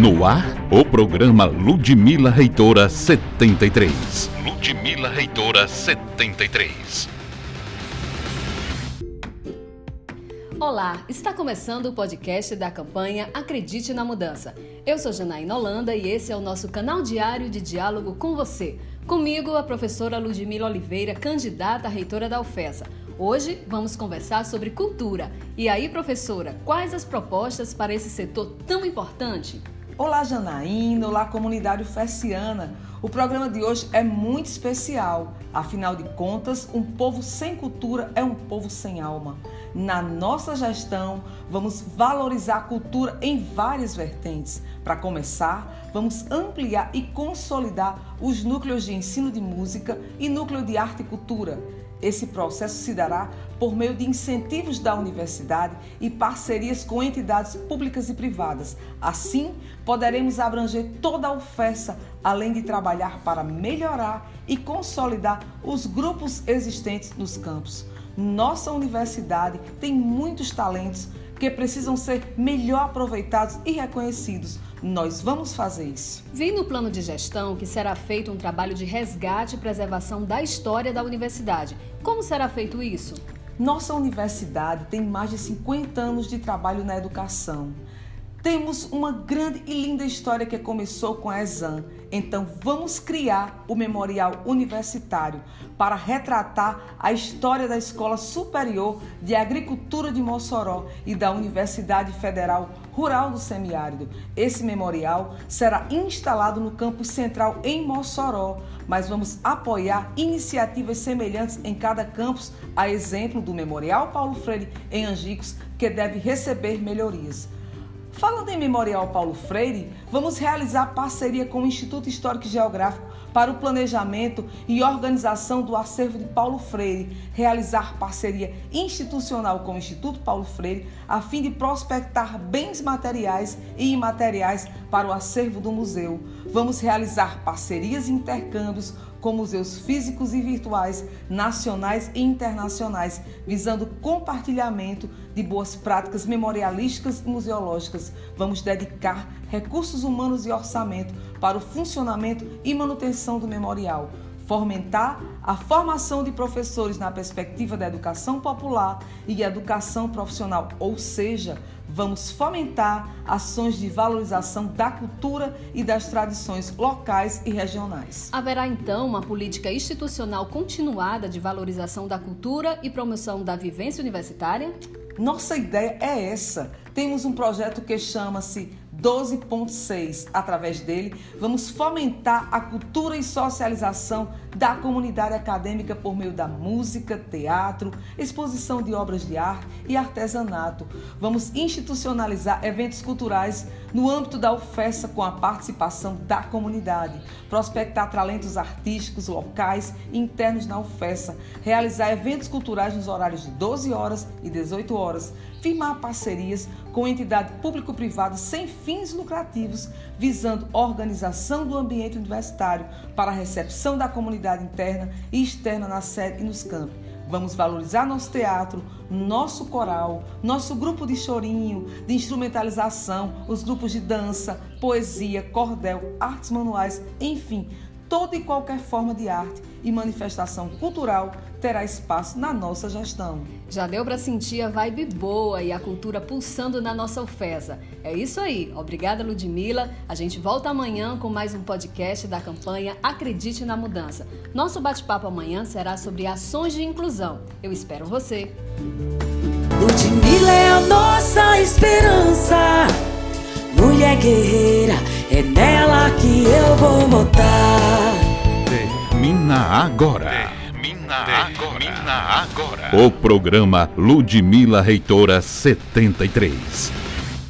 No ar, o programa Ludmila Reitora 73. Ludmila Reitora 73. Olá, está começando o podcast da campanha Acredite na Mudança. Eu sou Janaína Holanda e esse é o nosso canal diário de diálogo com você. Comigo, a professora Ludmila Oliveira, candidata a reitora da UFESA. Hoje vamos conversar sobre cultura. E aí, professora, quais as propostas para esse setor tão importante? Olá, Janaína. Olá, comunidade ufessiana. O programa de hoje é muito especial. Afinal de contas, um povo sem cultura é um povo sem alma. Na nossa gestão, vamos valorizar a cultura em várias vertentes. Para começar, vamos ampliar e consolidar os núcleos de ensino de música e núcleo de arte e cultura esse processo se dará por meio de incentivos da universidade e parcerias com entidades públicas e privadas. Assim, poderemos abranger toda a oferta, além de trabalhar para melhorar e consolidar os grupos existentes nos campos. Nossa universidade tem muitos talentos que precisam ser melhor aproveitados e reconhecidos. Nós vamos fazer isso. Vi no plano de gestão que será feito um trabalho de resgate e preservação da história da universidade. Como será feito isso? Nossa universidade tem mais de 50 anos de trabalho na educação. Temos uma grande e linda história que começou com a Exam. Então vamos criar o Memorial Universitário para retratar a história da Escola Superior de Agricultura de Mossoró e da Universidade Federal Rural do Semiárido. Esse memorial será instalado no campus central em Mossoró, mas vamos apoiar iniciativas semelhantes em cada campus, a exemplo do Memorial Paulo Freire em Angicos, que deve receber melhorias. Falando em Memorial Paulo Freire, vamos realizar parceria com o Instituto Histórico e Geográfico para o planejamento e organização do acervo de Paulo Freire, realizar parceria institucional com o Instituto Paulo Freire, a fim de prospectar bens materiais e imateriais para o acervo do museu. Vamos realizar parcerias e intercâmbios com museus físicos e virtuais, nacionais e internacionais, visando compartilhamento de boas práticas memorialísticas e museológicas. Vamos dedicar recursos humanos e orçamento para o funcionamento e manutenção do memorial fomentar a formação de professores na perspectiva da educação popular e educação profissional, ou seja, vamos fomentar ações de valorização da cultura e das tradições locais e regionais. Haverá então uma política institucional continuada de valorização da cultura e promoção da vivência universitária? Nossa ideia é essa. Temos um projeto que chama-se 12.6. Através dele, vamos fomentar a cultura e socialização da comunidade acadêmica por meio da música, teatro, exposição de obras de arte e artesanato. Vamos institucionalizar eventos culturais no âmbito da UFESA com a participação da comunidade, prospectar talentos artísticos locais e internos na UFESA, realizar eventos culturais nos horários de 12 horas e 18 horas, firmar parcerias com entidade público-privada sem fins lucrativos, visando organização do ambiente universitário para a recepção da comunidade interna e externa na sede e nos campos. Vamos valorizar nosso teatro, nosso coral, nosso grupo de chorinho, de instrumentalização, os grupos de dança, poesia, cordel, artes manuais, enfim, toda e qualquer forma de arte e manifestação cultural terá espaço na nossa gestão. Já deu para sentir a vibe boa e a cultura pulsando na nossa UFESA. É isso aí. Obrigada, Ludmila. A gente volta amanhã com mais um podcast da campanha Acredite na Mudança. Nosso bate-papo amanhã será sobre ações de inclusão. Eu espero você. Ludmila é a nossa esperança. Mulher guerreira, é nela que eu vou votar. Termina agora. Termina agora. Termina agora. O programa Ludmila Reitora 73.